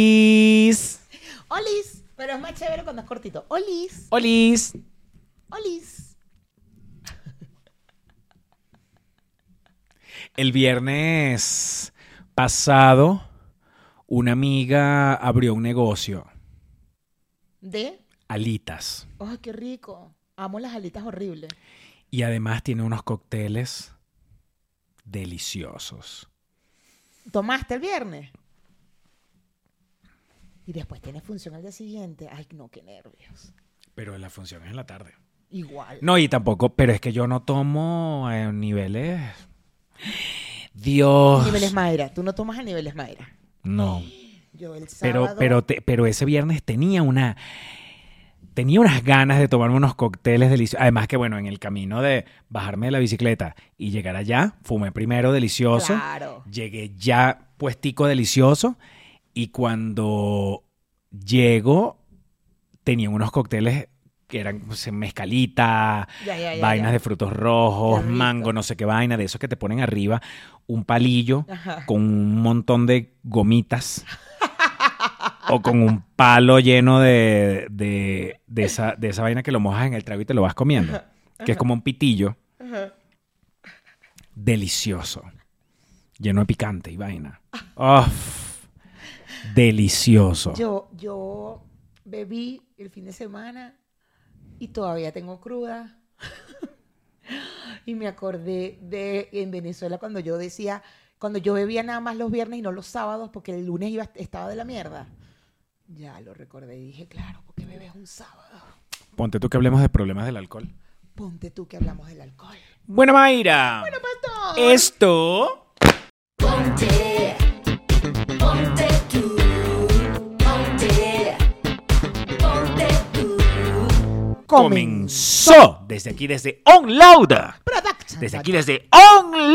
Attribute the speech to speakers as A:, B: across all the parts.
A: ¡Olis!
B: Olis, pero es más chévere cuando es cortito. Olis,
A: ¡Olis!
B: olis.
A: El viernes pasado, una amiga abrió un negocio,
B: De.
A: alitas,
B: ¡Ay, qué rico! Amo las alitas horribles.
A: y además tiene unos cócteles deliciosos.
B: ¿Tomaste el viernes? Y después tienes función al día siguiente. Ay, no, qué nervios.
A: Pero la función es en la tarde.
B: Igual.
A: No, y tampoco, pero es que yo no tomo a niveles. Dios.
B: Niveles Mayra. Tú no tomas a niveles Mayra.
A: No.
B: Yo el
A: Pero,
B: sábado.
A: pero, te- pero ese viernes tenía una. Tenía unas ganas de tomarme unos cócteles deliciosos. Además que, bueno, en el camino de bajarme de la bicicleta y llegar allá, fumé primero delicioso.
B: Claro.
A: Llegué ya puestico delicioso. Y cuando llego, tenía unos cócteles que eran pues, mezcalita,
B: Ya, ya, ya,
A: vainas de frutos rojos, mango, no sé qué vaina, de esos que te ponen arriba un palillo
B: Ajá.
A: con un montón de gomitas o con un palo lleno de, de, de esa, de esa vaina que lo mojas en el trago y te lo vas comiendo, que es como un pitillo
B: Ajá.
A: delicioso, lleno de picante y vaina. Delicioso.
B: Yo, yo bebí el fin de semana y todavía tengo cruda. y me acordé de en Venezuela cuando yo decía, cuando yo bebía nada más los viernes y no los sábados porque el lunes iba, estaba de la mierda. Ya lo recordé y dije, claro, porque bebes un sábado.
A: Ponte tú que hablemos de problemas del alcohol.
B: Ponte tú que hablamos del alcohol.
A: Bueno, Mayra.
B: Pastor.
A: Esto
C: Ponte, ponte tú, ponte, ponte tú.
A: comenzó desde aquí, desde OnLoad. Desde aquí, desde OnLoad.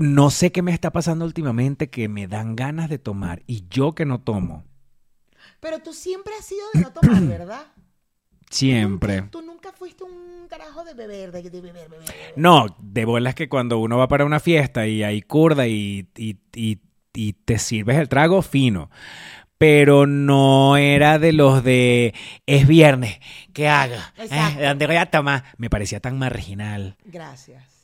A: No sé qué me está pasando últimamente que me dan ganas de tomar y yo que no tomo.
B: Pero tú siempre has sido de no tomar, ¿verdad?
A: Siempre.
B: Tú nunca fuiste un carajo de beber, de, de beber, beber. beber.
A: No, de bolas que cuando uno va para una fiesta y hay curda y, y- y- y te sirves el trago fino. Pero no era de los de es viernes, ¿qué haga? ¿Eh?
B: Exacto.
A: ¿De dónde voy a tomar? Me parecía tan marginal.
B: Gracias.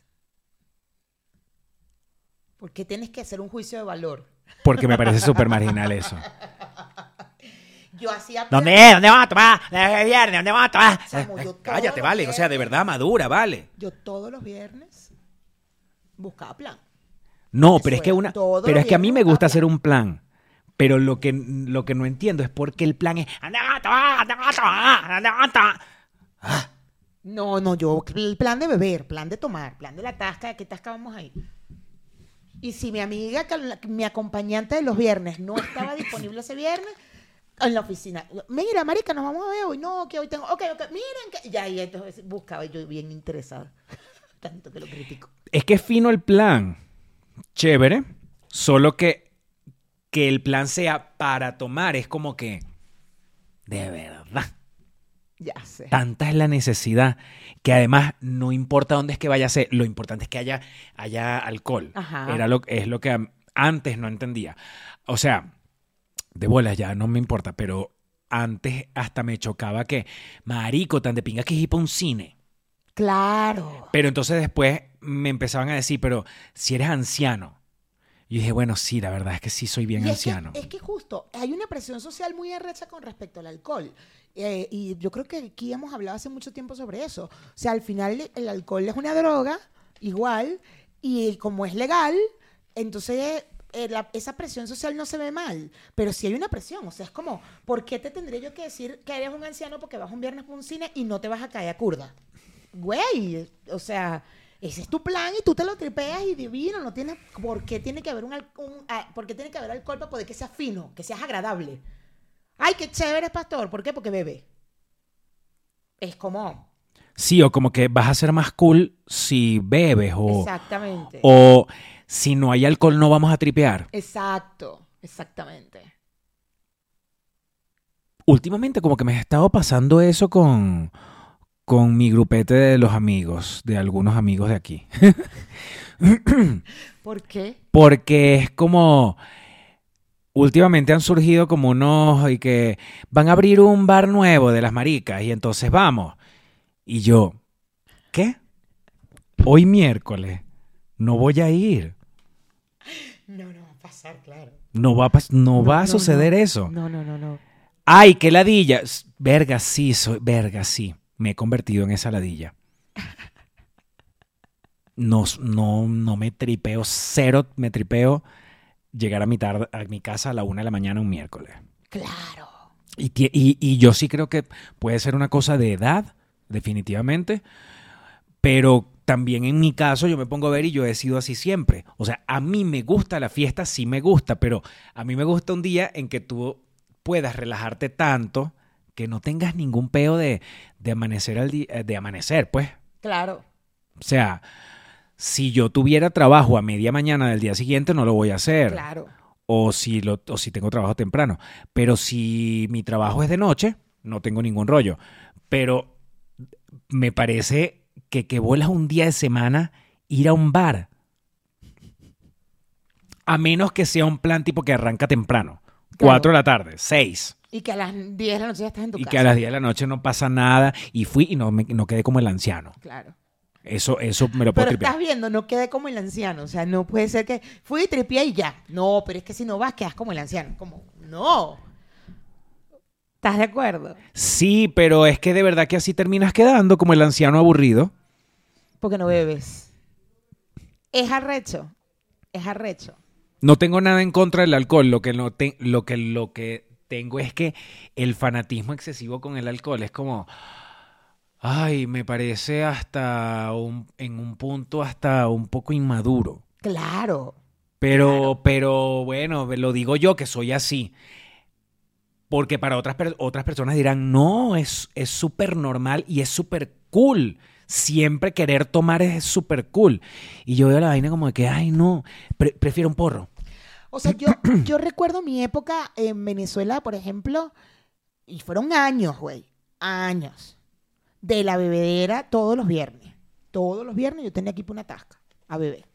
B: Porque tienes que hacer un juicio de valor.
A: Porque me parece súper marginal eso.
B: Yo hacía...
A: ¿Dónde es? ¿Dónde vamos a tomar? ¿Es viernes? ¿Dónde vamos a tomar?
B: Yo
A: Cállate, vale. O sea, de verdad, madura, vale.
B: Yo todos los viernes buscaba plan.
A: No, pero es que una,
B: todos
A: pero es que a mí me gusta hacer un plan. Pero lo que, lo que no entiendo es por qué el plan es "Anda, vamos a a a tomar".
B: No, no, yo, el plan de beber, plan de tomar, plan de la tasca, ¿de qué tasca vamos ahí? Y si mi amiga, mi acompañante de los viernes, no estaba disponible ese viernes, en la oficina, mira, marica, nos vamos a ver hoy, no, que hoy tengo, ok, ok, miren, que, ya, y entonces buscaba yo bien interesada, tanto que lo critico.
A: Es que es fino el plan. Chévere. Solo que que el plan sea para tomar es como que de verdad.
B: Ya sé.
A: Tanta es la necesidad que además no importa dónde es que vaya a ser, lo importante es que haya, haya alcohol.
B: Ajá.
A: Era lo, es lo que antes no entendía. O sea, de bolas ya no me importa, pero antes hasta me chocaba que, marico, tan de pinga que es ir pa' un cine.
B: Claro.
A: Pero entonces después me empezaban a decir, pero si eres anciano. Y dije, bueno, sí, la verdad es que sí soy bien
B: Y es que-
A: anciano.
B: Es que, justo, hay una presión social muy arrecha con respecto al alcohol. Eh, y yo creo que aquí hemos hablado hace mucho tiempo sobre eso. O sea, al final el alcohol es una droga, igual, y como es legal, entonces eh, esa presión social no se ve mal. Pero sí hay una presión. O sea, es como, ¿por qué te tendría yo que decir que eres un anciano porque vas un viernes por un cine y no te vas a caer a curda? Güey, o sea, Ese es tu plan y tú te lo tripeas y divino, no tienes por qué tiene que haber un- ah, por qué tiene que haber alcohol para poder que sea fino, que seas agradable. Ay, qué chévere, pastor. ¿Por qué? Porque bebe. Es como
A: Sí, o como que vas a ser más cool si bebes o,
B: exactamente.
A: o si no hay alcohol no vamos a tripear.
B: Exacto, exactamente.
A: Últimamente como que me ha estado pasando eso con, con mi grupete de los amigos, de algunos amigos de aquí.
B: ¿Por qué?
A: Porque es como... Últimamente han surgido como unos y que van a abrir un bar nuevo de las maricas y entonces vamos. Y yo, ¿qué? Hoy miércoles no voy a ir.
B: No, no va a pasar, claro.
A: No va a, no va a suceder
B: no.
A: eso.
B: No, no, no, no.
A: Ay, qué ladilla. Verga, sí, soy, verga, sí. Me he convertido en esa ladilla. No, no, no me tripeo, cero me tripeo llegar a mi, tarde, a mi casa a la una de la mañana un miércoles.
B: Claro.
A: Y, tie- y- y yo sí creo que puede ser una cosa de edad, definitivamente, pero también en mi caso yo me pongo a ver y yo he sido así siempre. O sea, a mí me gusta la fiesta, sí me gusta, pero a mí me gusta un día en que tú puedas relajarte tanto que no tengas ningún peo de, de amanecer al día, de amanecer, pues.
B: Claro.
A: O sea, si yo tuviera trabajo a media mañana del día siguiente, no lo voy a hacer
B: Claro.
A: o si, lo, o si tengo trabajo temprano. Pero si mi trabajo es de noche, no tengo ningún rollo. Pero me parece que que vuelas un día de semana ir a un bar. A menos que sea un plan tipo que arranca temprano.
B: Claro.
A: 4 de la tarde, 6.
B: Y que a las 10 de la noche ya estás en tu
A: Y
B: casa.
A: que a las 10 de la noche no pasa nada. Y fui y no, me, no quedé como el anciano.
B: Claro.
A: Eso, eso me lo puedo
B: Pero
A: tripear.
B: estás viendo, no quede como el anciano. O sea, no puede ser que fui y tripié y ya. No, pero es que si no vas, quedas como el anciano. Como, no. ¿Estás de acuerdo?
A: Sí, pero es que de verdad que así terminas quedando como el anciano aburrido.
B: Porque no bebes. Es arrecho. Es arrecho.
A: No tengo nada en contra del alcohol. Lo que, no te- lo que, lo que tengo es que el fanatismo excesivo con el alcohol es como. Ay, me parece hasta un- en un punto hasta un poco inmaduro.
B: Claro.
A: Pero, pero bueno, lo digo yo que soy así. Porque para otras, otras personas dirán, no, es es súper normal y es súper cool. Siempre querer tomar es súper cool. Y yo veo la vaina como de que, ay, no, pre- prefiero un porro.
B: O sea, yo, yo recuerdo mi época en Venezuela, por ejemplo, y fueron años, güey, años, de la bebedera todos los viernes. Todos los viernes yo tenía que ir por una tasca a beber.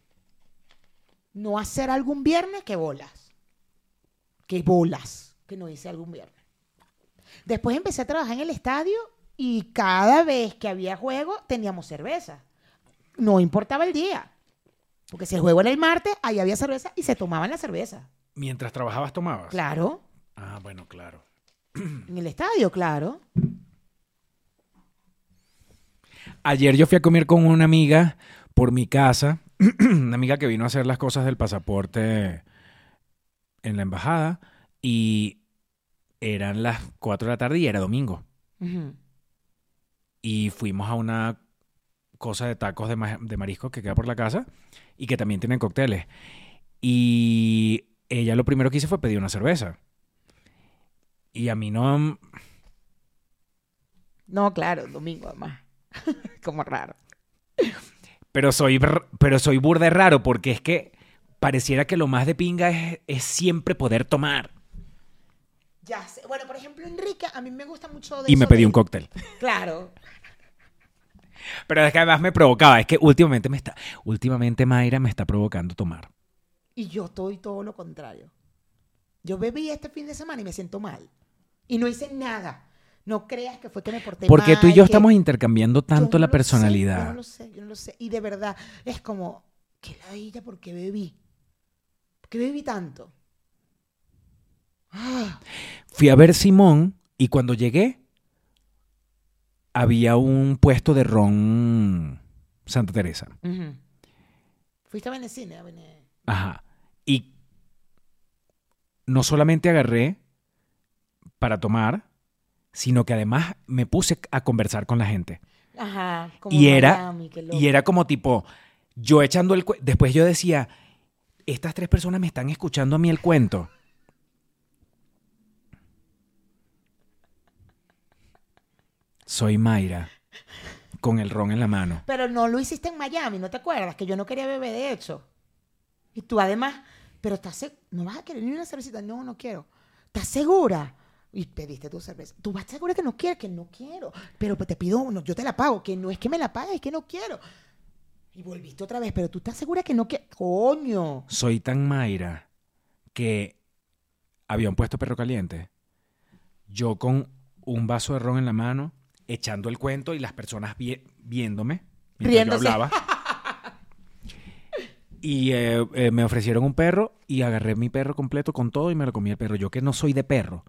B: No hacer algún viernes que bolas. Que bolas que no hice algún viernes. Después empecé a trabajar en el estadio y cada vez que había juego teníamos cerveza. No importaba el día. Porque si el juego era el martes, ahí había cerveza y se tomaban la cerveza.
A: Mientras trabajabas, tomabas.
B: Claro.
A: Ah, bueno, claro.
B: En el estadio, claro.
A: Ayer yo fui a comer con una amiga por mi casa, una amiga que vino a hacer las cosas del pasaporte en la embajada y eran las 4 de la tarde y era domingo. Y fuimos a una cosa de tacos de, ma- de marisco que queda por la casa y que también tienen cócteles. Y ella lo primero que hizo fue pedir una cerveza. Y a mí no...
B: No, claro, domingo además. Como raro.
A: Pero soy, pero soy burda raro porque es que pareciera que lo más de pinga es, es siempre poder tomar.
B: Ya sé. Bueno, por ejemplo, Enrique, a mí me gusta mucho de
A: Y me pedí
B: de-
A: un cóctel.
B: Claro.
A: Pero es que además me provocaba. Es que últimamente me está... Últimamente Mayra me está provocando tomar.
B: Y yo estoy todo lo contrario. Yo bebí este fin de semana y me siento mal. Y no hice nada. No creas que fue que me porté
A: Porque
B: mal.
A: tú y yo
B: que-
A: estamos intercambiando tanto
B: no
A: la
B: sé,
A: personalidad.
B: yo no lo sé, yo no lo sé. Y de verdad, es como, que la ella porque bebí. ¿Por qué bebí tanto? Ah,
A: Fui a ver Simón y cuando llegué había un puesto de ron Santa Teresa.
B: Fuiste a Venecine, a Vene-
A: Ajá. Y no solamente agarré para tomar, sino que además me puse a conversar con la gente.
B: Ajá. como
A: y era,
B: Miami,
A: y era como tipo, yo echando el cuento, después yo decía, estas tres personas me están escuchando a mí el cuento. Soy Mayra, con el ron en la mano.
B: Pero no lo hiciste en Miami, ¿no te acuerdas? Que yo no quería beber de hecho. Y tú además, pero estás no vas a querer ni una cervecita, no, no quiero. ¿Estás segura? Y pediste tu cerveza. ¿Tú vas segura que no quieres? Que no quiero. Pero te pido uno, yo te la pago. Que no es que me la pagues, es que no quiero. Y volviste otra vez, pero tú estás segura que no quieres. Coño.
A: Soy tan Mayra que habían puesto perro caliente. Yo con un vaso de ron en la mano, echando el cuento y las personas vi- viéndome mientras
B: Riéndose.
A: yo hablaba. Y eh, eh, me ofrecieron un perro y agarré mi perro completo con todo y me lo comí el perro. Yo que no soy de perro.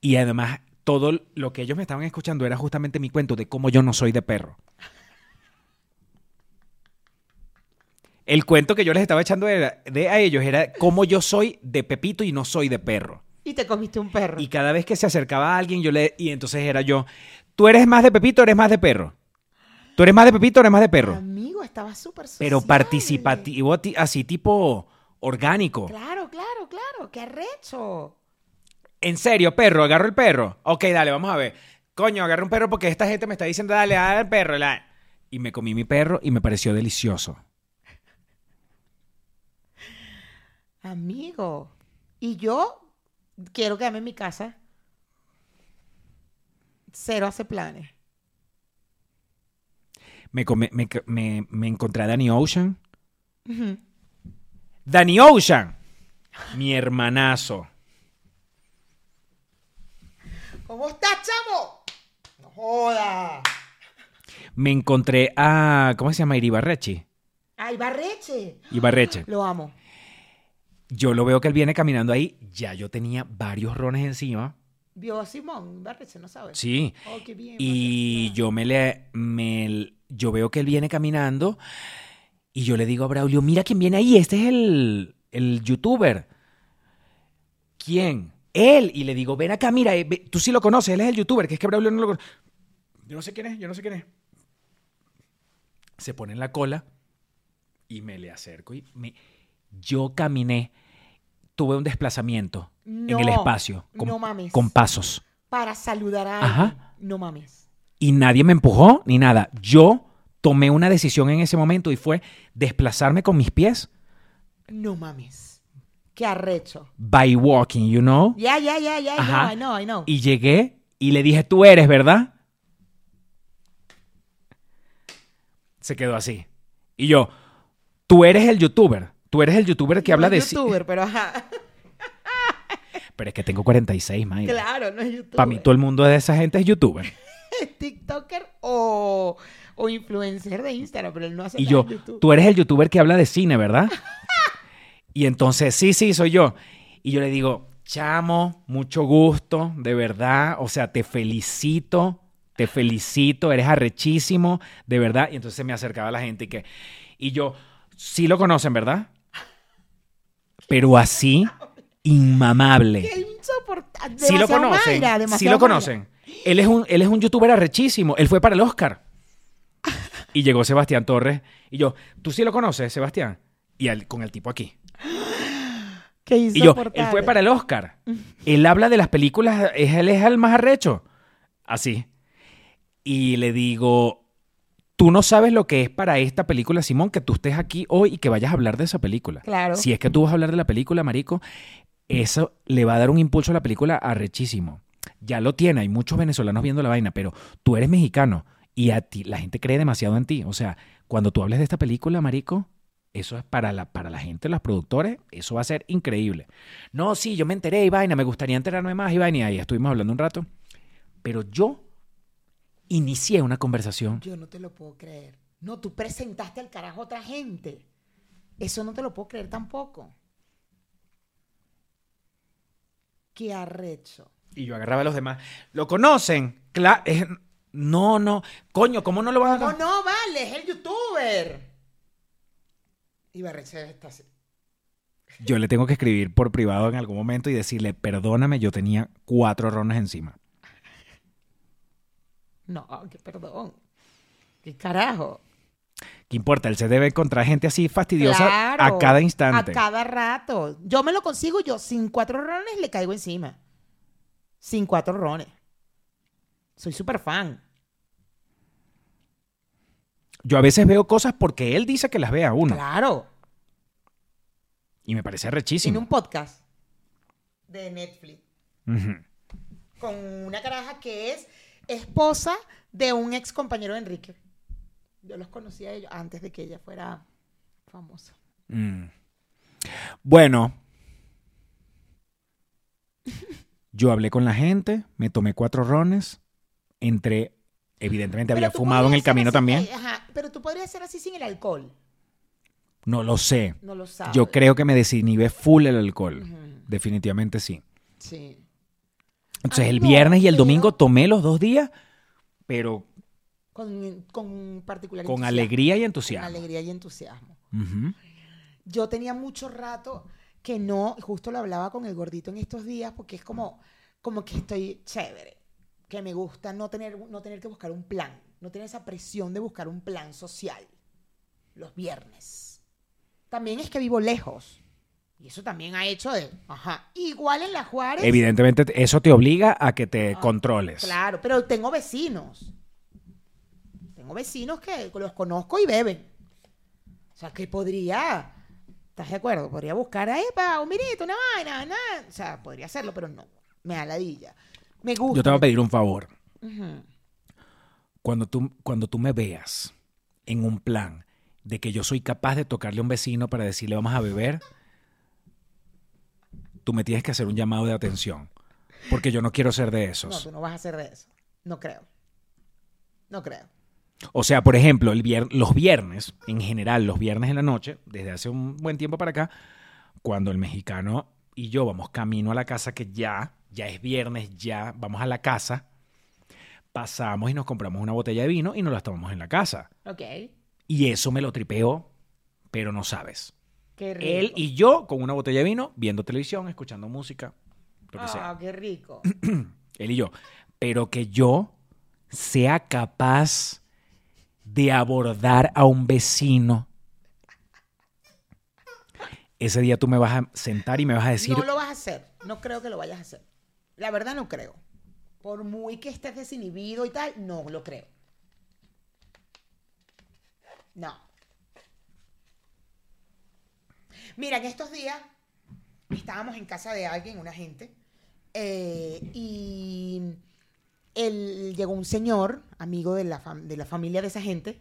A: Y además, todo lo que ellos me estaban escuchando era justamente mi cuento de cómo yo no soy de perro. El cuento que yo les estaba echando de a ellos era cómo yo soy de Pepito y no soy de perro.
B: Y te comiste un perro.
A: Y cada vez que se acercaba a alguien, yo le. Y entonces era yo. ¿Tú eres más de Pepito o eres más de perro? ¿Tú eres más de Pepito o eres más de perro?
B: Amigo, estaba súper
A: Pero participativo, ti- así tipo orgánico.
B: Claro, claro, claro. Qué arrecho.
A: En serio, perro, agarro el perro. Ok, dale, vamos a ver. Coño, agarro un perro porque esta gente me está diciendo, dale, dale al perro. Y me comí mi perro y me pareció delicioso.
B: Amigo. Y yo quiero quedarme en mi casa. Cero hace planes.
A: Me, come- me, me- me encontré a Danny Ocean.
B: Ujú.
A: Danny Ocean, mi hermanazo.
B: ¿Cómo estás, chamo? No joda.
A: Me encontré a. ¿Cómo se llama? Iribarrechi.
B: Ay, Barreche.
A: Ibarreche.
B: Lo amo.
A: Yo lo veo que él viene caminando ahí. Ya yo tenía varios rones encima.
B: Vio a Simón, Barreche, ¿no sabes?
A: Sí.
B: Oh, qué bien.
A: Y yo me le. Me, yo veo que él viene caminando. Y yo le digo a Braulio: Mira quién viene ahí. Este es el, el youtuber. ¿Quién? Él. Y le digo: Ven acá, mira. eh, ve- Tú sí lo conoces. Él es el youtuber. Que es que Braulio no lo conoce. Yo no sé quién es. Yo no sé quién es. Se pone en la cola. Y me le acerco. Y me, yo caminé. Tuve un desplazamiento en el
B: No,
A: espacio. Con,
B: no mames.
A: con pasos.
B: Para saludar a
A: Ajá.
B: alguien. No mames.
A: Y nadie me empujó ni nada. Yo tomé una decisión en ese momento y fue desplazarme con mis pies
B: No mames. Qué arrecho.
A: by walking, you know.
B: Ya, ya, ya, ya. I know, I know, I know.
A: Y llegué y le dije, tú eres, ¿verdad? Se quedó así. Y yo, tú eres el youtuber. Tú eres el youtuber que
B: No
A: habla
B: es
A: de...
B: youtuber, pero ajá.
A: Pero es que tengo 46, Mayra.
B: Claro, no es youtuber.
A: Para mí todo el mundo de esa gente es youtuber.
B: TikToker o, o influencer de Instagram, pero él no hace
A: Y
B: nada
A: yo,
B: en YouTube.
A: tú eres el youtuber que habla de cine, ¿verdad? y entonces, sí, sí, soy yo. Y yo le digo, chamo, mucho gusto, de verdad. O sea, te felicito, te felicito, eres arrechísimo, de verdad. Y entonces se me acercaba la gente y que, y yo, sí lo conocen, ¿verdad? Pero así, inmamable.
B: Qué insoportable.
A: Sí lo conocen. Sí lo conocen. Él es un, él es un youtuber arrechísimo. Él fue para el Oscar. Y llegó Sebastián Torres. Y yo, ¿tú sí lo conoces, Sebastián? Y él- con el tipo aquí.
B: Qué
A: Y yo, él fue para el Oscar. Él habla de las películas, es- él es el más arrecho. Así. Y le digo, tú no sabes lo que es para esta película, Simón, que tú estés aquí hoy y que vayas a hablar de esa película.
B: Claro.
A: Si es que tú vas a hablar de la película, Marico, eso le va a dar un impulso a la película arrechísimo. Ya lo tiene, hay muchos venezolanos viendo la vaina, pero tú eres mexicano y a ti, la gente cree demasiado en ti. O sea, cuando tú hables de esta película, Marico, eso es para la, para la gente, los productores, eso va a ser increíble. No, sí, yo me enteré y vaina, me gustaría enterarme más y vaina, y ahí estuvimos hablando un rato. Pero yo inicié una conversación.
B: Yo no te lo puedo creer. No, tú presentaste al carajo a otra gente. Eso no te lo puedo creer tampoco. Qué arrecho.
A: Y yo agarraba a los demás. ¿Lo conocen? No, no. Coño, ¿cómo no lo van a
B: ¿Cómo
A: conocer?
B: no, vale? Es el youtuber. Y Barreche está así.
A: Yo le tengo que escribir por privado en algún momento y decirle, perdóname, yo tenía cuatro rones encima.
B: No, que perdón. ¿Qué carajo?
A: ¿Qué importa? Él se debe encontrar gente así fastidiosa
B: Claro,
A: a cada instante.
B: A cada rato. Yo me lo consigo, yo sin cuatro rones le caigo encima. Sin cuatro rones. Soy súper fan.
A: Yo a veces veo cosas porque él dice que las ve a uno.
B: Claro.
A: Y me parece
B: Tiene
A: rechísimo.
B: un podcast de Netflix con una caraja que es esposa de un ex compañero de Enrique. Yo los conocí a ellos antes de que ella fuera famosa.
A: Mm. Bueno. Yo hablé con la gente, me tomé cuatro rones, entré, evidentemente había
B: Pero
A: fumado en el camino
B: así,
A: también.
B: eh, ajá, pero tú podrías ser así sin el alcohol.
A: No lo sé.
B: No lo.
A: Yo creo que me desinhibé full el alcohol. Definitivamente sí.
B: Sí.
A: Entonces
B: Ay,
A: el
B: no,
A: viernes y el domingo tomé los dos días, pero
B: Con, con particular
A: con
B: entusiasmo.
A: alegría y
B: Con
A: entusiasmo.
B: alegría y entusiasmo. Yo tenía mucho rato que no, justo lo hablaba con el gordito en estos días, porque es como, como que estoy chévere, que me gusta no tener, no tener que buscar un plan, no tener esa presión de buscar un plan social los viernes. También es que vivo lejos. Y eso también ha hecho de, ajá, igual en la Juárez.
A: Evidentemente eso te obliga a que te
B: Ah,
A: controles.
B: Claro, pero tengo vecinos. Tengo vecinos que los conozco y beben. O sea, que podría, ¿estás de acuerdo? Podría buscar ahí para un vinito, una vaina, nada. O sea, podría hacerlo, pero no. Me da ladilla. Me gusta.
A: Yo te voy a pedir un favor. Cuando tú, cuando tú me veas en un plan de que yo soy capaz de tocarle a un vecino para decirle vamos a beber, tú me tienes que hacer un llamado de atención. Porque yo no quiero ser de
B: No,
A: esos.
B: tú no vas a hacer de eso. No creo. No creo.
A: O sea, por ejemplo, el vier- los viernes, en general, los viernes en la noche, desde hace un buen tiempo para acá, cuando el mexicano y yo vamos camino a la casa, que ya, ya es viernes, ya vamos a la casa, pasamos y nos compramos una botella de vino y nos la tomamos en la casa.
B: Ok.
A: Y eso me lo tripeo, pero no sabes.
B: Qué rico.
A: Él y yo con una botella de vino, viendo televisión, escuchando música, lo que
B: Ah,
A: sea.
B: qué rico.
A: Él y yo. Pero que yo sea capaz de abordar a un vecino. Ese día tú me vas a sentar y me vas a decir,
B: No lo vas a hacer. No creo que lo vayas a hacer. La verdad no creo. Por muy que estés desinhibido y tal, no lo creo. No. Mira, en estos días estábamos en casa de alguien, una gente, eh, y él, llegó un señor, amigo de la, de la familia de esa gente,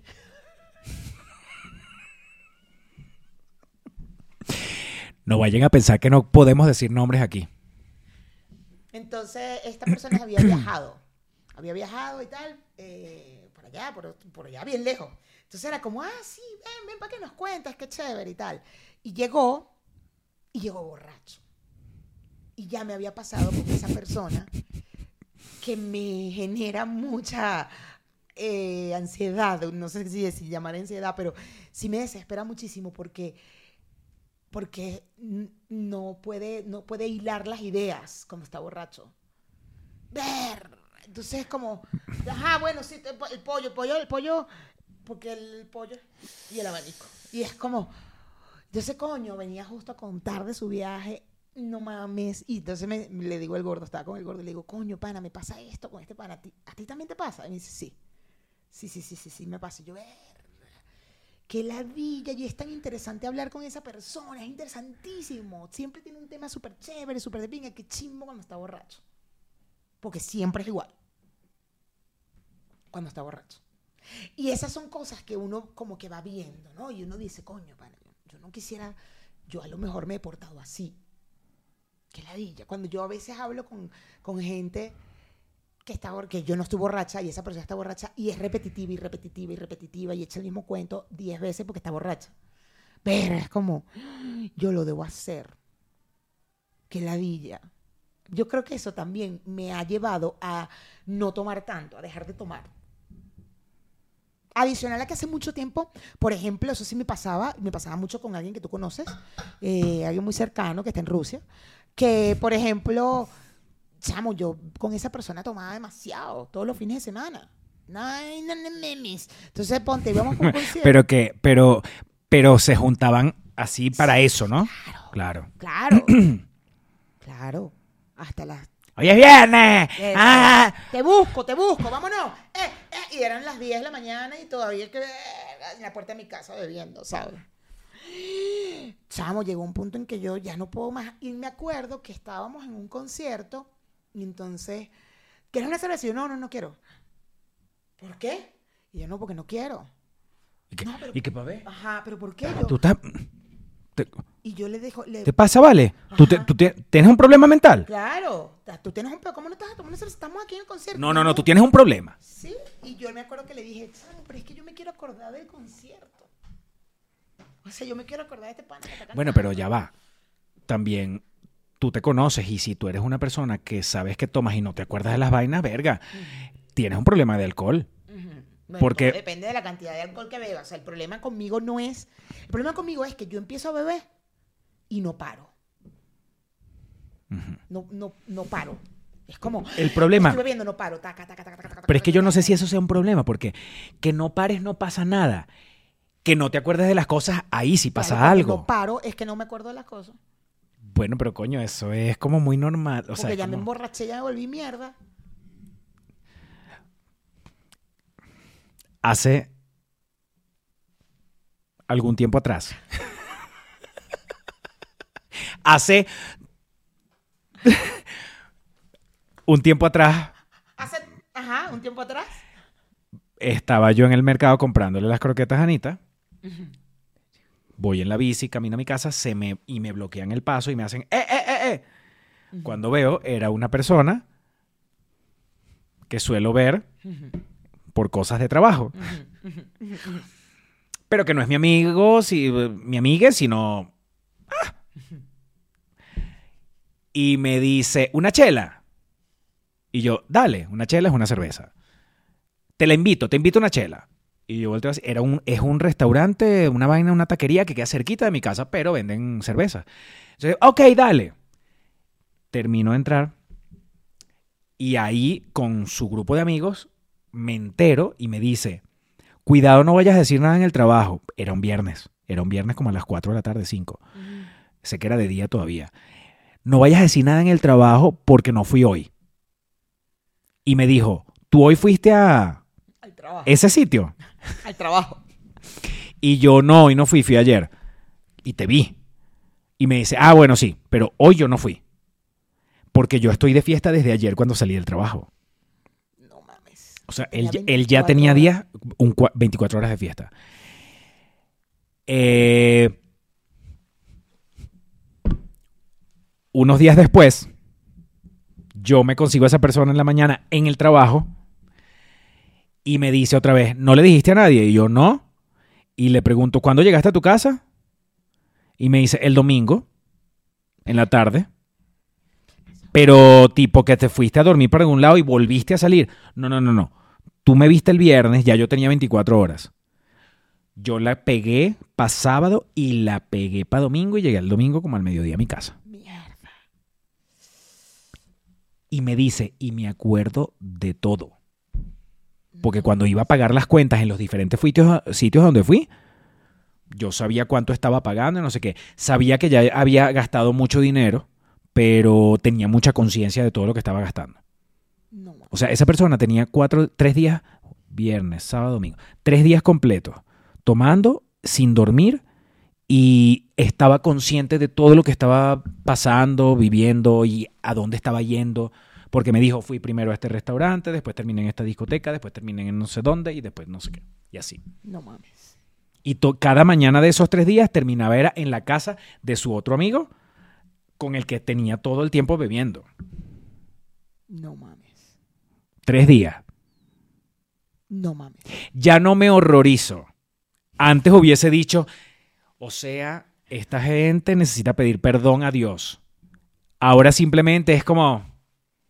A: no vayan a pensar que no podemos decir nombres aquí.
B: Entonces, esta persona había viajado. Había viajado y tal, eh, por allá, por, por allá, bien lejos. Entonces era como, ah, sí, ven, ven para que nos cuentas, qué chévere y tal. Y llegó, y llegó borracho. Y ya me había pasado con esa persona que me genera mucha eh, ansiedad, no sé si, si llamar ansiedad, pero sí me desespera muchísimo porque porque no puede, no puede hilar las ideas cuando está borracho. Ver. Entonces es como, ajá, bueno, sí, el pollo, el pollo, el pollo, porque el pollo y el abanico. Y es como, yo sé, coño, venía justo a contar de su viaje, no mames. Y entonces me, le digo al gordo, estaba con el gordo, y le digo, coño, pana, me pasa esto con este pana, ¿a ti, ¿a ti también te pasa? Y me dice, sí. Sí, sí, sí, sí, sí, me pasa. Y yo, ver que ladilla y es tan interesante hablar con esa persona, es interesantísimo. Siempre tiene un tema súper chévere, súper de pinga, qué chimbo cuando está borracho. Porque siempre es igual. Cuando está borracho. Y esas son cosas que uno como que va viendo, ¿no? Y uno dice, coño, pana, yo no quisiera, yo a lo mejor me he portado así. Qué ladilla. Cuando yo a veces hablo con, con gente que está que yo no estoy borracha y esa persona está borracha y es repetitiva y repetitiva y repetitiva y echa el mismo cuento 10 veces porque está borracha. Pero es como, yo lo debo hacer. Qué ladilla. Yo creo que eso también me ha llevado a no tomar tanto, a dejar de tomar. Adicional a que hace mucho tiempo, por ejemplo, eso sí me pasaba, me pasaba mucho con alguien que tú conoces, eh, alguien muy cercano que está en Rusia, que, por ejemplo, chamo, yo con esa persona tomaba demasiado, todos los fines de semana. No, no, no memes. Entonces, ponte, un concierto.
A: Pero que, pero, pero se juntaban así para eso, ¿no? Claro.
B: Claro. claro. Hasta las
A: Hoy es viernes.
B: Eso.
A: Ah.
B: Te busco, te busco, vámonos. Eh, Y eran las 10 de la mañana y todavía que en la puerta de mi casa bebiendo, ¿sabes? Chamo, llegó un punto en que yo ya no puedo más. Y me acuerdo que estábamos en un concierto y entonces, ¿quieres una cerveza? Y yo, no, no, no quiero. ¿Por qué? Y yo, no, porque no quiero.
A: ¿Y qué,
B: No, pero-
A: ¿y qué pa' ver?
B: Ajá, pero ¿por qué yo?
A: ¿Tú estás, te,
B: Y yo le dejo, le-
A: te pasa, vale? ¿Tú, te- tú te- tienes un problema mental?
B: claro, tú tienes un, pe- ¿cómo no estás tomando una cerveza? Estamos aquí en el concierto.
A: No, no, no, tú tienes un problema.
B: Sí, y yo me acuerdo que le dije, "Chamo, pero es que yo me quiero acordar del concierto. O sea, yo me quiero acordar de este está
A: Bueno,
B: cantando".
A: pero ya va. También tú te conoces y si tú eres una persona que sabes que tomas y no te acuerdas de las vainas, verga, tienes un problema de alcohol.
B: Bueno,
A: porque-
B: todo depende de la cantidad de alcohol que bebas. O sea, el problema conmigo no es... El problema conmigo es que yo empiezo a beber y no paro. No, no, no paro. Es como...
A: El problema-
B: Estoy bebiendo, no paro. Taca, taca, taca,
A: Pero es que yo no sé si eso sea un problema, porque que no pares no pasa nada. Que no te acuerdes de las cosas, ahí sí pasa
B: Claro,
A: algo.
B: No paro, es que no me acuerdo de las cosas.
A: Bueno, pero coño, eso es como muy normal. O
B: Porque
A: sea,
B: ya me
A: como-
B: emborraché, ya me volví mierda.
A: Hace algún tiempo atrás. hace un tiempo atrás
B: Hace, ajá, un tiempo atrás.
A: estaba yo en el mercado comprándole las croquetas a Anita. Voy en la bici, camino a mi casa, se me, y me bloquean el paso y me hacen ¡eh, eh, eh, eh! Cuando veo, era una persona que suelo ver por cosas de trabajo. Pero que no es mi amigo, si, mi amiga, sino... ah. Y me dice, ¿una chela? Y yo, dale, una chela es una cerveza. Te la invito, te invito a una chela. Y yo volteo era un, es un restaurante, una vaina, una taquería que queda cerquita de mi casa, pero venden cerveza. Entonces, ok, dale. Termino de entrar y ahí con su grupo de amigos me entero y me dice, cuidado no vayas a decir nada en el trabajo. Era un viernes, era un viernes como a las 4 de la tarde, 5. Sé que era de día todavía. No vayas a decir nada en el trabajo porque no fui hoy. Y me dijo, tú hoy fuiste a
B: Al trabajo.
A: ese sitio.
B: Al trabajo.
A: Y yo no, hoy no fui, fui ayer. Y te vi. Y me dice, ah, bueno, sí, pero hoy yo no fui. Porque yo estoy de fiesta desde ayer cuando salí del trabajo. O sea, él, ya
B: 24
A: tenía días, un, cua- 24 horas de fiesta. Eh, unos días después, yo me consigo a esa persona en la mañana en el trabajo y me dice otra vez, ¿no le dijiste a nadie? Y yo, no. Y le pregunto, ¿cuándo llegaste a tu casa? Y me dice, el domingo, en la tarde. Pero tipo que te fuiste a dormir para algún lado y volviste a salir. No, no, no, no. Tú me viste el viernes, ya yo tenía 24 horas. Yo la pegué para sábado y la pegué para domingo y llegué el domingo como al mediodía a mi casa.
B: Mierda.
A: Y me dice, y me acuerdo de todo. Porque cuando iba a pagar las cuentas en los diferentes sitios, sitios donde fui, yo sabía cuánto estaba pagando y no sé qué. Sabía que ya había gastado mucho dinero, pero tenía mucha conciencia de todo lo que estaba gastando.
B: No.
A: O sea, esa persona tenía cuatro, tres días, viernes, sábado, domingo, tres días completos, tomando, sin dormir, y estaba consciente de todo lo que estaba pasando, viviendo y a dónde estaba yendo. Porque me dijo, fui primero a este restaurante, después terminé en esta discoteca, después terminé en no sé dónde y después no sé qué. Y así.
B: No mames.
A: Y cada mañana de esos tres días terminaba era en la casa de su otro amigo con el que tenía todo el tiempo bebiendo.
B: No mames.
A: Tres días.
B: No mames.
A: ya no me horrorizo. Antes hubiese dicho, o sea, esta gente necesita pedir perdón a Dios. Ahora simplemente es como,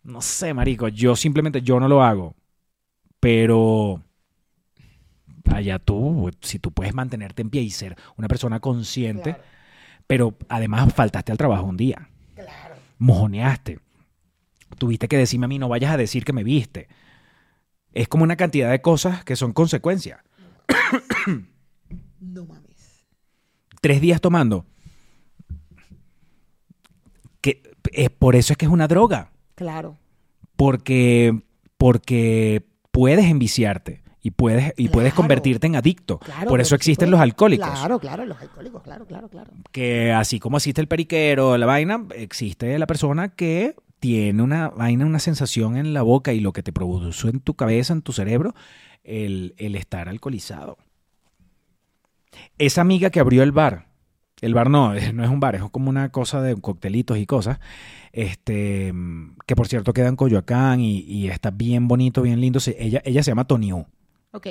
A: no sé, marico, yo simplemente yo no lo hago. Pero allá tú, si tú puedes mantenerte en pie y ser una persona consciente,
B: Claro.
A: Pero además faltaste al trabajo un día,
B: Claro.
A: mojoneaste. Tuviste que decirme a mí, no vayas a decir que me viste. es como una cantidad de cosas que son consecuencia.
B: No mames.
A: Tres días tomando. Que, es, por eso es que es una droga.
B: Claro.
A: Porque, porque puedes enviciarte y puedes, y puedes convertirte en adicto.
B: Claro.
A: por eso existen los alcohólicos.
B: Claro, claro, los alcohólicos, claro, claro, claro.
A: Que así como existe el periquero, la vaina, existe la persona que tiene una vaina, una sensación en la boca y lo que te produce en tu cabeza, en tu cerebro, el, el estar alcoholizado. Esa amiga que abrió el bar, el bar no, no es un bar, es como una cosa de coctelitos y cosas, este, que por cierto queda en Coyoacán y, y está bien bonito, bien lindo. Se- Ella, ella se llama Toniu,
B: Ok.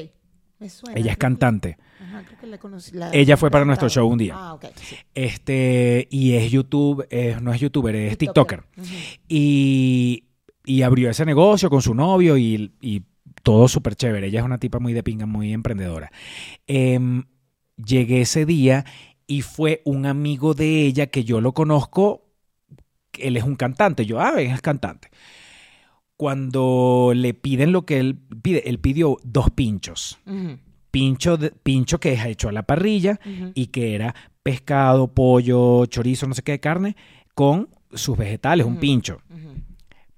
B: Me suena.
A: ella es cantante.
B: Ajá, creo que la conocí. la-
A: Ella fue para nuestro show un día.
B: Ah, ok. sí.
A: Este, y es YouTube, eh, no es youtuber, es TikToker.
B: Ujú.
A: Y, y abrió ese negocio con su novio y, y todo súper chévere. Ella es una tipa muy de pinga, muy emprendedora. Em, llegué ese día y fue un amigo de ella que yo lo conozco. Él es un cantante. Yo, ah, es cantante. Cuando le piden lo que él pide, él pidió dos pinchos. Pincho, de- pincho que es hecho a la parrilla y que era pescado, pollo, chorizo, no sé qué de carne, con sus vegetales, un pincho.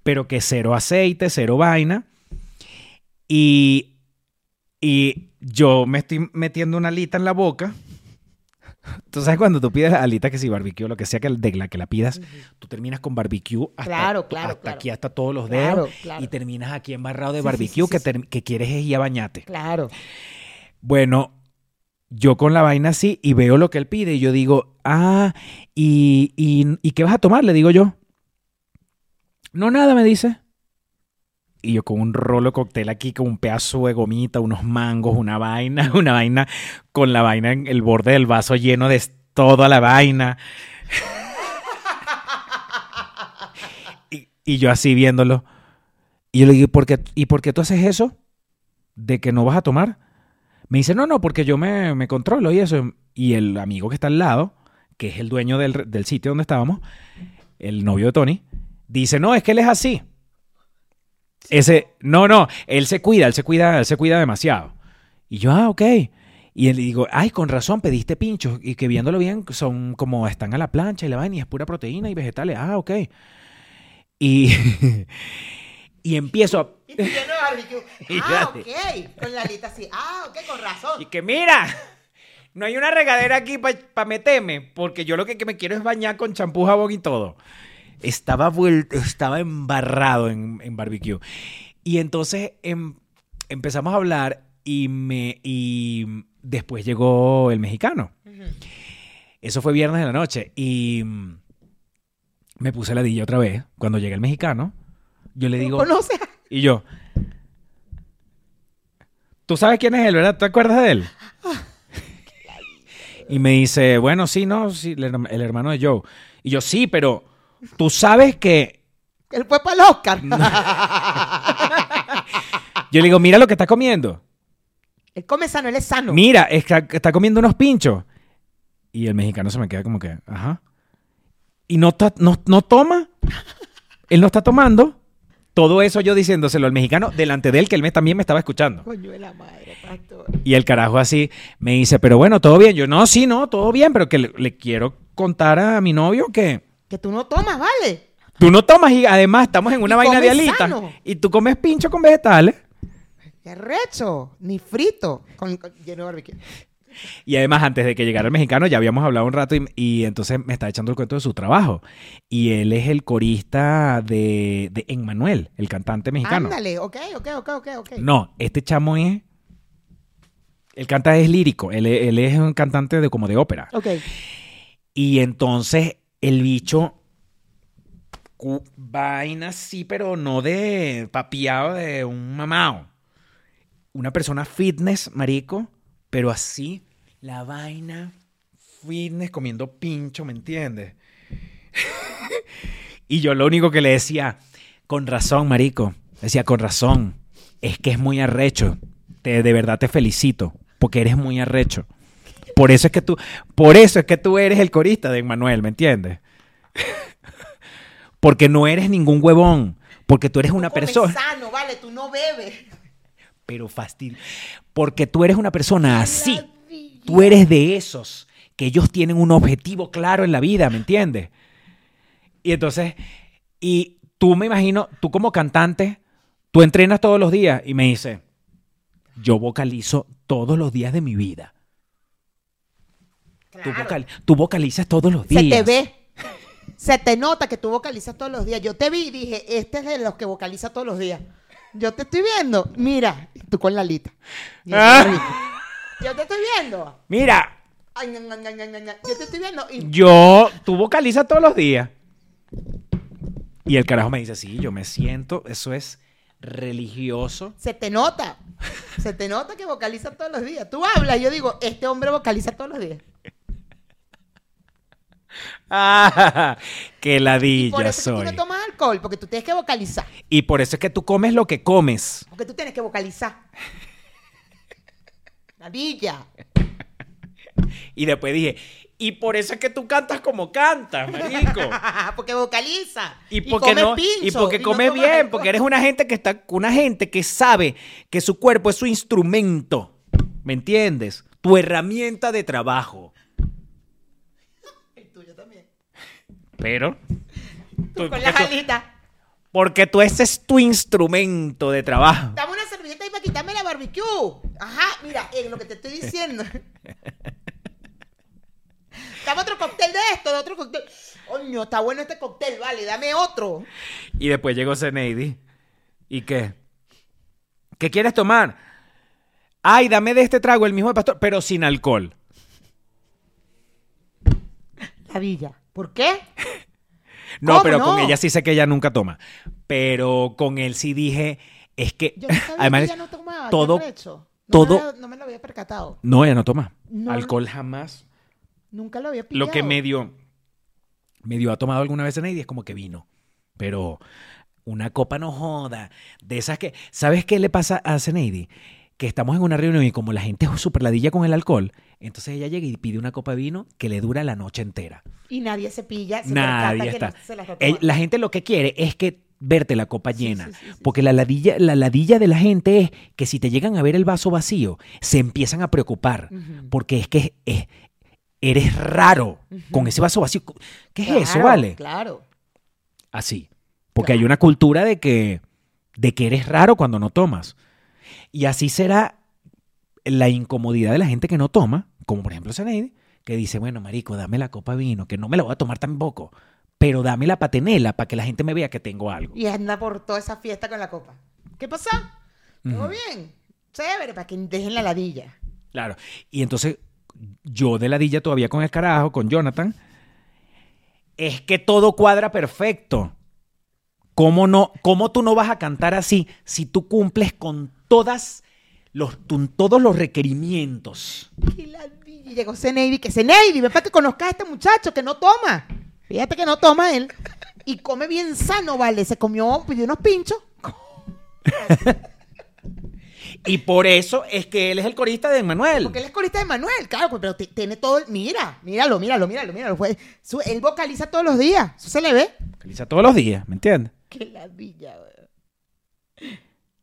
A: Pero que cero aceite, cero vaina. Y, y yo me estoy metiendo una alita en la boca. Tú sabes cuando tú pides alita que si barbecue o lo que sea que de la que la pidas, tú terminas con barbecue hasta,
B: Claro, claro,
A: hasta
B: claro.
A: aquí, hasta todos los dedos. Y terminas aquí embarrado de
B: Sí,
A: barbecue
B: sí, sí,
A: que, que quieres es ir a bañarte.
B: Claro.
A: Bueno, yo con la vaina así y veo lo que él pide y yo digo, ah, ¿y, y, ¿y qué vas a tomar? Le digo yo. No, nada, me dice. Y yo con un rolo cóctel aquí, con un pedazo de gomita, unos mangos, una vaina, una vaina, con la vaina en el borde del vaso lleno de toda la vaina. y, yo así viéndolo. Y yo le digo, ¿y por, qué, ¿y por qué tú haces eso? ¿De que no vas a tomar? Me dice, no, no, porque yo me, me controlo y eso. Y el amigo que está al lado, que es el dueño del, del sitio donde estábamos, el novio de Tony, dice, no, es que él es así. Ese, no, no, él se cuida, él se cuida, él se cuida demasiado. Y yo, ah, ok. Y él digo, ay, con razón, pediste pinchos. Y que viéndolo bien, son como están a la plancha y la vaina y es pura proteína y vegetales. Ah, ok. Y, y empiezo a...
B: Y barbecue. Ah, ok. Con la alita así. Ah, ok, con razón.
A: Y que mira, no hay una regadera aquí para meterme, porque yo lo que, que me quiero es bañar con champú, jabón y todo. Estaba vuelto, estaba embarrado en, en barbecue. Y entonces em- empezamos a hablar y me y después llegó el mexicano. Eso fue viernes de la noche y me puse la dilla otra vez. Cuando llega el mexicano, yo le digo,
B: ¿Conoces?
A: y yo, ¿tú sabes quién es él, verdad? ¿Te acuerdas de él? Y me dice, bueno, sí, no, sí, el hermano de Joe. Y yo, sí, pero tú sabes que...
B: Él fue para el Oscar.
A: Yo le digo, mira lo que está comiendo.
B: él come sano, él es sano.
A: Mira, está, está comiendo unos pinchos. Y el mexicano se me queda como que, ajá. Y no, ta- no, no toma. Él no está tomando. Todo eso yo diciéndoselo al mexicano delante de él, que él me, también me estaba escuchando.
B: Coño de la madre, pastor.
A: Y el carajo así me dice, pero bueno, todo bien. Yo, no, sí, no, todo bien, pero que le, le quiero contar a mi novio que
B: Que tú no tomas, ¿vale?
A: tú no tomas y además estamos en una
B: Y
A: vaina de alitas. Y tú comes pincho con vegetales.
B: Qué recho. Ni frito. Con, con- lleno de barbecue.
A: Y además, antes de que llegara el mexicano, ya habíamos hablado un rato y, y entonces me está echando el cuento de su trabajo. Y él es el corista de, de Emmanuel, el cantante mexicano.
B: Ándale, ok, ok, ok, ok, ok.
A: No, este chamo es. El canta es lírico. Él, él es un cantante de como de ópera.
B: Ok.
A: Y entonces el bicho. Vaina sí, pero no de papiado de un mamao. Una persona fitness, marico, pero así, la vaina fitness comiendo pincho, ¿me entiendes? y yo lo único que le decía, con razón, marico, decía, con razón, es que es muy arrecho. Te, de verdad te felicito, porque eres muy arrecho. Por eso es que tú, por eso es que tú eres el corista de Manuel, ¿me entiendes? porque no eres ningún huevón, porque tú eres una
B: Tú
A: persona.
B: sano, vale, tú no bebes.
A: pero fastidio. Porque tú eres una persona así. Tú eres de esos que ellos tienen un objetivo claro en la vida, ¿me entiendes? Y entonces, y tú me imagino, tú como cantante, tú entrenas todos los días y me dice, yo vocalizo todos los días de mi vida. Tú,
B: Claro.
A: vocal- tú vocalizas todos los días.
B: Se te ve. Se te nota que tú vocalizas todos los días. Yo te vi y dije, este es de los que vocaliza todos los días. Yo te estoy viendo. Mira, tú con la lita.
A: Ah.
B: Yo te estoy viendo.
A: Mira,
B: Ay. Yo te estoy viendo. Y
A: yo, tú vocalizas todos los días. Y el carajo me dice, sí, yo me siento, eso es religioso.
B: se te nota. Se te nota que vocaliza todos los días. Tú hablas y yo digo, este hombre vocaliza todos los días.
A: Ah, qué
B: Y por
A: ladilla
B: eso es que tú no tomas alcohol, porque tú tienes que vocalizar.
A: Y por eso es que tú comes lo que comes.
B: Porque tú tienes que vocalizar. Ladilla.
A: Y después dije, y por eso es que tú cantas como cantas, marico.
B: porque vocaliza.
A: Y porque
B: come
A: no, y porque comes bien,
B: alcohol.
A: porque eres una gente que está, una gente que sabe que su cuerpo es su instrumento. ¿Me entiendes? Tu herramienta de trabajo.
B: El tuyo también.
A: Pero
B: Tú con la jalita.
A: porque tú ese es tu instrumento de trabajo.
B: Dame una servilleta y para quitarme la barbecue. Ajá, mira, es lo que te estoy diciendo. Dame otro cóctel de esto, de otro cóctel. Coño, está bueno este cóctel, vale, dame otro.
A: Y después llegó Zeneidi. ¿Y qué? ¿Qué quieres tomar? Ay, dame de este trago, el mismo de pastor, pero sin alcohol.
B: La villa. ¿Por qué?
A: No,
B: ¿Cómo
A: pero con ella sí sé que ella nunca toma. Pero con él sí dije, es que,
B: Yo no sabía
A: además,
B: que ella no tomaba.
A: todo-.
B: No
A: todo-
B: Me lo, no me lo había percatado.
A: no, ella no toma.
B: No,
A: alcohol jamás.
B: Nunca lo había pillado.
A: Lo que medio, medio ha tomado alguna vez Zeneidi es como que vino. Pero una copa no joda. De esas que, ¿sabes qué le pasa a Zeneidi? Que estamos en una reunión y como la gente es súper ladilla con el alcohol, entonces ella llega y pide una copa de vino que le dura la noche entera.
B: Y nadie se pilla. Se
A: Nadie
B: que se la está
A: Ell-
B: tomando.
A: la gente lo que quiere es que verte la copa llena.
B: sí, sí, sí,
A: porque la ladilla, la ladilla de la gente es que si te llegan a ver el vaso vacío, se empiezan a preocupar. Porque es que es- eres raro con ese vaso vacío. ¿Qué es eso, vale?
B: Claro.
A: Así. Porque hay una cultura de que, de que eres raro cuando no tomas. Y así será la incomodidad de la gente que no toma, como por ejemplo Zeneidi, que dice, bueno, marico, dame la copa de vino, que no me la voy a tomar tampoco, pero dame la patenela para que la gente me vea que tengo algo.
B: Y anda por toda esa fiesta con la copa. ¿Qué pasa? ¿Todo
A: Ujú.
B: bien? Chévere, para que dejen la ladilla.
A: Claro. Y entonces, yo de ladilla todavía con el carajo, con Jonathan, es que todo cuadra perfecto. ¿Cómo, no, ¿Cómo tú no vas a cantar así si tú cumples con todas los, todos los requerimientos?
B: Y ladilla. Y llegó Zeneidi, que Zeneidi, ven para que conozcas a este muchacho que no toma. Fíjate que no toma él. Y come bien sano, vale. Se comió, pidió unos pinchos.
A: Y por eso es que él es el corista de Manuel.
B: Porque él es corista de Manuel, claro, pues, pero tiene todo. Mira, míralo, míralo, míralo, míralo. Fue- su- él vocaliza todos los días. Eso se le ve.
A: Vocaliza todos los días, ¿me entiendes?
B: Qué ladilla, weón.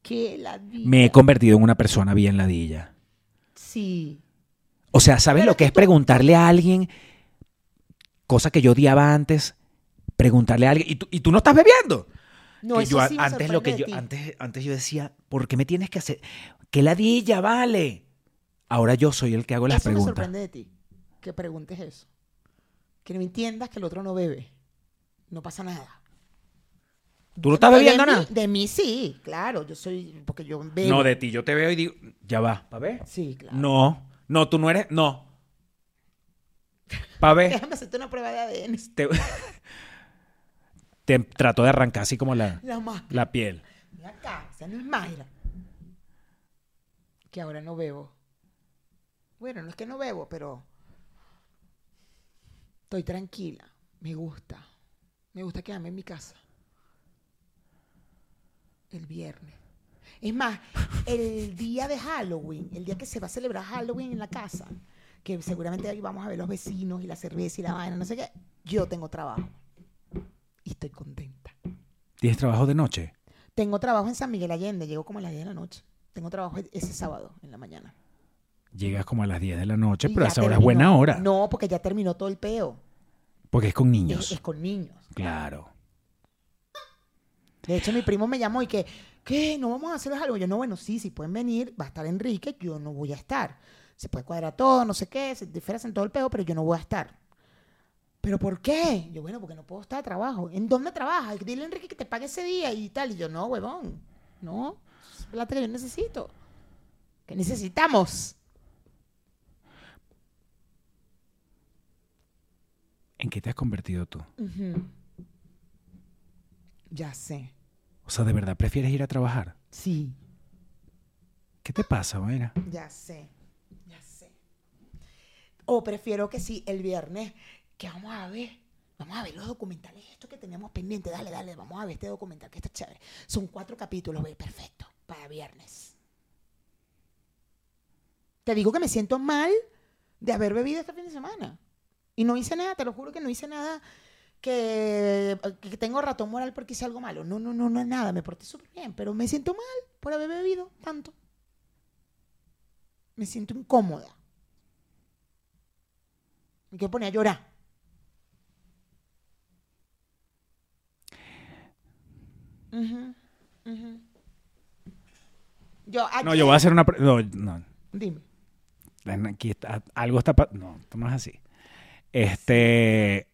B: Qué ladilla.
A: Me he convertido en una persona bien ladilla.
B: Sí.
A: O sea, ¿sabes
B: Pero
A: lo que
B: es tú-
A: preguntarle a alguien, cosa que yo odiaba antes, preguntarle a alguien, y tú, y tú no estás bebiendo?
B: No, eso
A: yo
B: sí me
A: antes lo que yo antes antes yo decía, ¿por qué me tienes que hacer? ¿Qué ladilla, vale? Ahora yo soy el que hago las
B: eso me
A: preguntas.
B: sorprende de ti. Que preguntes eso. Que no entiendas que el otro no bebe. No pasa nada.
A: ¿Tú no estás
B: De
A: bebiendo
B: mí-
A: nada?
B: De mí sí, claro. Yo soy. Porque yo bebo.
A: No, de ti yo te veo y digo, ya va, ¿pa' ver?
B: Sí, claro.
A: No, no, tú no eres, no. ¿Pa' ver?
B: Déjame hacerte una prueba de ADN.
A: Te, te trato de arrancar así como la,
B: La
A: la piel.
B: Ven acá, esa no es Mayra. Que ahora no bebo. Bueno, no es que no bebo, pero estoy tranquila. Me gusta. Me gusta quedarme en mi casa. El viernes. Es más, el día de Halloween, el día que se va a celebrar Halloween en la casa, que seguramente ahí vamos a ver los vecinos y la cerveza y la vaina, no sé qué, yo tengo trabajo. Y estoy contenta.
A: ¿Tienes trabajo de noche?
B: Tengo trabajo en San Miguel Allende, llego como a las 10 de la noche. Tengo trabajo e- ese sábado en la mañana.
A: Llegas como a las 10 de la noche,
B: Y
A: pero
B: ya
A: esa hora es buena hora.
B: No, porque ya terminó todo el peo.
A: Porque es con
B: Es,
A: niños.
B: es con niños.
A: Claro.
B: De hecho, mi primo me llamó y que, ¿qué? ¿No vamos a hacerles algo? Yo, no, bueno, sí, si pueden venir, va a estar Enrique, yo no voy a estar. Se puede cuadrar todo, no sé qué, se diferencian todo el peo, pero yo no voy a estar. ¿Pero por qué? Yo, bueno, porque no puedo estar de trabajo. ¿En dónde trabajas? Dile a Enrique que te pague ese día y tal. Y yo, no, huevón, no, es plata que yo necesito. Que necesitamos.
A: ¿En qué te has convertido tú?
B: Ya sé.
A: O sea, ¿de verdad prefieres ir a trabajar?
B: Sí,
A: ¿Qué te pasa, Mayra?
B: Ya sé, ya sé. O prefiero que sí, el viernes, que vamos a ver, vamos a ver los documentales, esto que teníamos pendiente, dale, dale, vamos a ver este documental que está chévere. Son cuatro capítulos, ve, perfecto, para viernes. Te digo que me siento mal de haber bebido este fin de semana. Y no hice nada, te lo juro que no hice nada que, que tengo ratón moral porque hice algo malo. No, no, no, no es nada, me porté súper bien, pero me siento mal por haber bebido tanto me siento incómoda. Me quiero poner a llorar. Yo,
A: No, yo voy a hacer una... No, no.
B: Dime.
A: Aquí está, algo está... No, no es así. Este...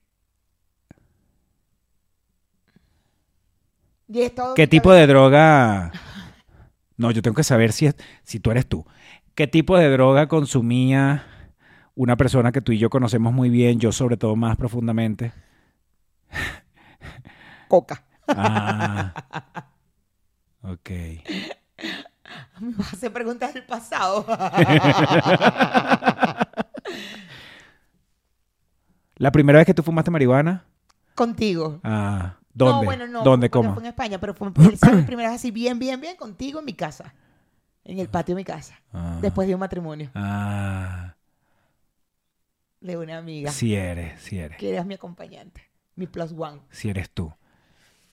B: Y es todo-
A: ¿Qué tipo de droga? No, yo tengo que saber si, es, si tú eres tú. ¿Qué tipo de droga consumía una persona que tú y yo conocemos muy bien, yo sobre todo más profundamente?
B: Coca.
A: Ah, ok.
B: Me vas a hacer preguntas del pasado.
A: ¿La primera vez que tú fumaste marihuana?
B: Contigo.
A: Ah, ¿dónde?
B: No, bueno, no.
A: ¿Dónde? ¿Cómo?
B: Fue en España, pero fue mi primera vez así bien, bien, bien contigo en mi casa. En el patio de mi casa.
A: Ah.
B: Después de un matrimonio
A: Ah,
B: de una amiga.
A: sí eres, sí eres.
B: Que eras mi acompañante. Mi plus one.
A: Si eres tú.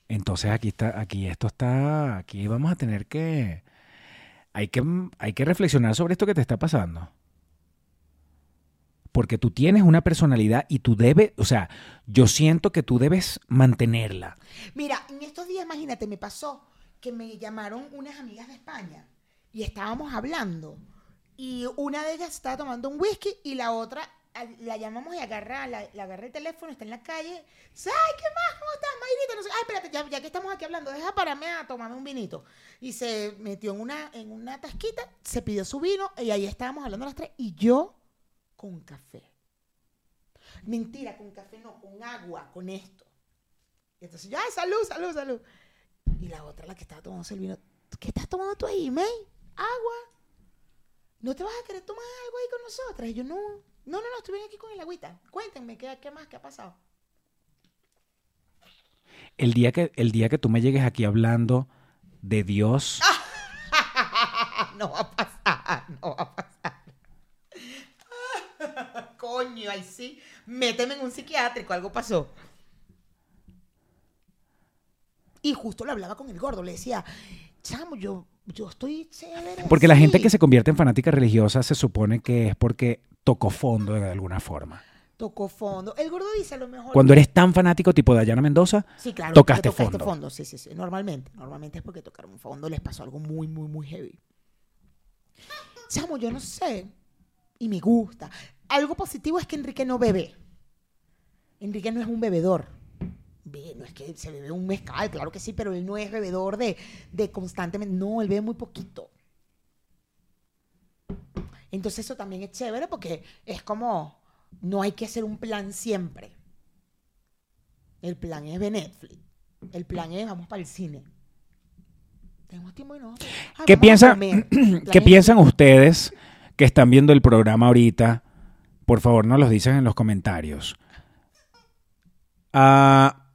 A: Entonces aquí está, aquí esto está, aquí vamos a tener que, hay que, hay que reflexionar sobre esto que te está pasando. Porque tú tienes una personalidad y tú debes, o sea, yo siento que tú debes mantenerla.
B: Mira, en estos días, imagínate, me pasó que me llamaron unas amigas de España y estábamos hablando. Y una de ellas estaba tomando un whisky y la otra la llamamos y agarra, la, la agarra el teléfono, está en la calle. Ay, ¿qué más? ¿Cómo estás, Mayrita? No sé, Ay, espérate, ya, ya que estamos aquí hablando, deja pararme a tomarme un vinito. Y se metió en una, en una tasquita, se pidió su vino y ahí estábamos hablando las tres y yo con café. Mentira, con café no, con agua, con esto. Y entonces yo, ay, salud, salud, salud. Y la otra, la que estaba tomando el vino, ¿qué estás tomando tú ahí, May? Agua. ¿No te vas a querer tomar algo ahí con nosotras? Y yo, no, no, no, no, estoy bien aquí con el agüita. Cuéntenme, ¿qué, qué más? ¿Qué ha pasado?
A: El día que, el día que tú me llegues aquí hablando de Dios,
B: no va a pasar, no va a pasar. Coño, ahí sí. Méteme en un psiquiátrico, algo pasó. Y justo lo hablaba con el gordo, le decía, chamo, yo, yo estoy chévere.
A: porque la gente
B: así".
A: que se convierte en fanática religiosa se supone que es porque tocó fondo de alguna forma.
B: Tocó fondo. El gordo dice a lo mejor.
A: Cuando eres tan fanático tipo Dayana Mendoza,
B: Sí, claro.
A: tocaste fondo.
B: Sí, sí, sí. Normalmente. Normalmente es porque tocaron fondo. Les pasó algo muy, muy, muy heavy. Chamo, yo no sé. Y me gusta. Algo positivo es que Enrique no bebe. Enrique no es un bebedor. No es que se bebe un mezcal, claro que sí, pero él no es bebedor de, de constantemente. No, él bebe muy poquito. Entonces eso también es chévere porque es como, no hay que hacer un plan siempre. El plan es ver Netflix. El plan es vamos para el cine. Tenemos tiempo y no. Ay,
A: ¿Qué piensan, ¿Qué piensan ustedes que están viendo el programa ahorita? Por favor, nos los dicen en los comentarios. Ah,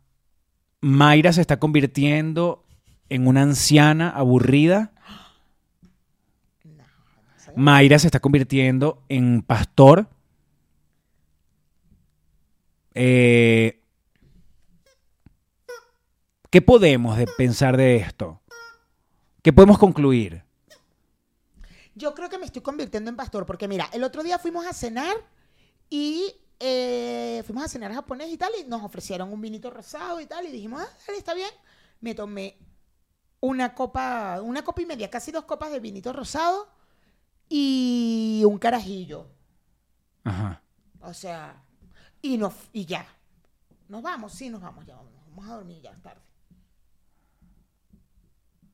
A: Mayra se está convirtiendo en una anciana aburrida. Mayra se está convirtiendo en pastor. Eh, ¿Qué podemos de pensar de esto? ¿Qué podemos concluir?
B: Yo creo que me estoy convirtiendo en pastor, porque mira, el otro día fuimos a cenar y eh, fuimos a cenar japonés y tal, y nos ofrecieron un vinito rosado y tal, y dijimos, ah, dale, está bien. Me tomé una copa, una copa y media, casi dos copas de vinito rosado y un carajillo.
A: Ajá.
B: O sea, y, nos, y ya. Nos vamos, sí, nos vamos, ya vamos, vamos a dormir ya tarde.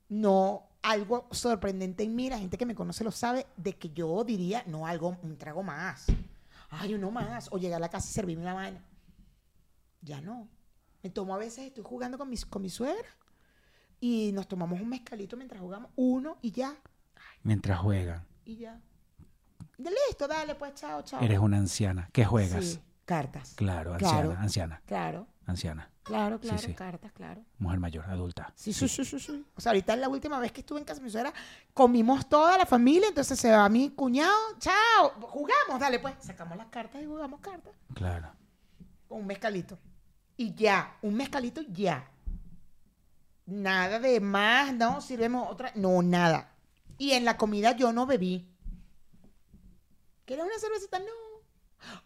B: No, algo sorprendente en mí, la gente que me conoce lo sabe, de que yo diría, no, algo, un trago más. Ay, uno más. O llegar a la casa y servirme una vaina. Ya no. Me tomo a veces, estoy jugando con mi, con mi suegra y nos tomamos un mezcalito mientras jugamos, uno y ya,
A: Mientras juegan.
B: y ya. Ya listo, dale, pues, chao, chao.
A: Eres una anciana. ¿Qué juegas?
B: Sí, cartas.
A: Claro, anciana,
B: Claro.
A: anciana,
B: Claro,
A: anciana.
B: Claro, claro,
A: sí.
B: cartas, claro.
A: Mujer mayor, adulta.
B: Sí, sí, sí, sí, sí. O sea, ahorita la última vez que estuve en casa de mi suegra, comimos toda la familia, entonces se va mi cuñado, chao, jugamos, dale pues. Sacamos las cartas y jugamos cartas
A: Claro.
B: un mezcalito. Y ya, un mezcalito ya. Nada de más, no, sirvemos otra, no, nada. Y en la comida yo no bebí. ¿Quieres una cervecita? No.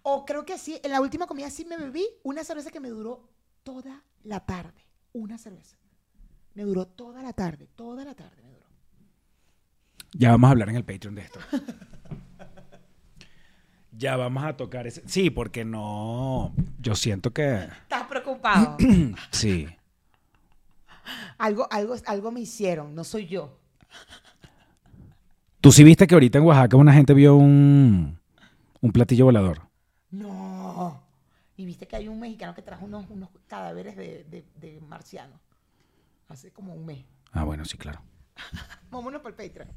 B: O creo que sí, en la última comida sí me bebí una cerveza que me duró toda la tarde. Una cerveza. Me duró toda la tarde, toda la tarde me duró.
A: Ya vamos a hablar en el Patreon de esto. ya vamos a tocar ese. Sí, porque no. Yo siento que.
B: ¿Estás preocupado?
A: Sí.
B: algo, algo, algo me hicieron, no soy yo.
A: Tú sí viste que ahorita en Oaxaca una gente vio un. Un platillo volador.
B: No. Y viste que hay un mexicano que trajo unos, unos cadáveres de, de, de marcianos. Hace como un mes.
A: Ah, bueno, sí, claro.
B: Vámonos por Patreon.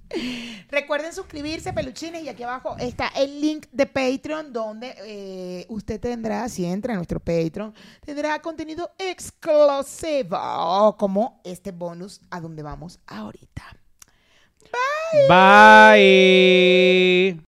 B: Recuerden suscribirse, peluchines, y aquí abajo está el link de Patreon, donde eh, usted tendrá, si entra a nuestro Patreon, tendrá contenido exclusivo, como este bonus a donde vamos ahorita.
A: Bye.
C: Ponte,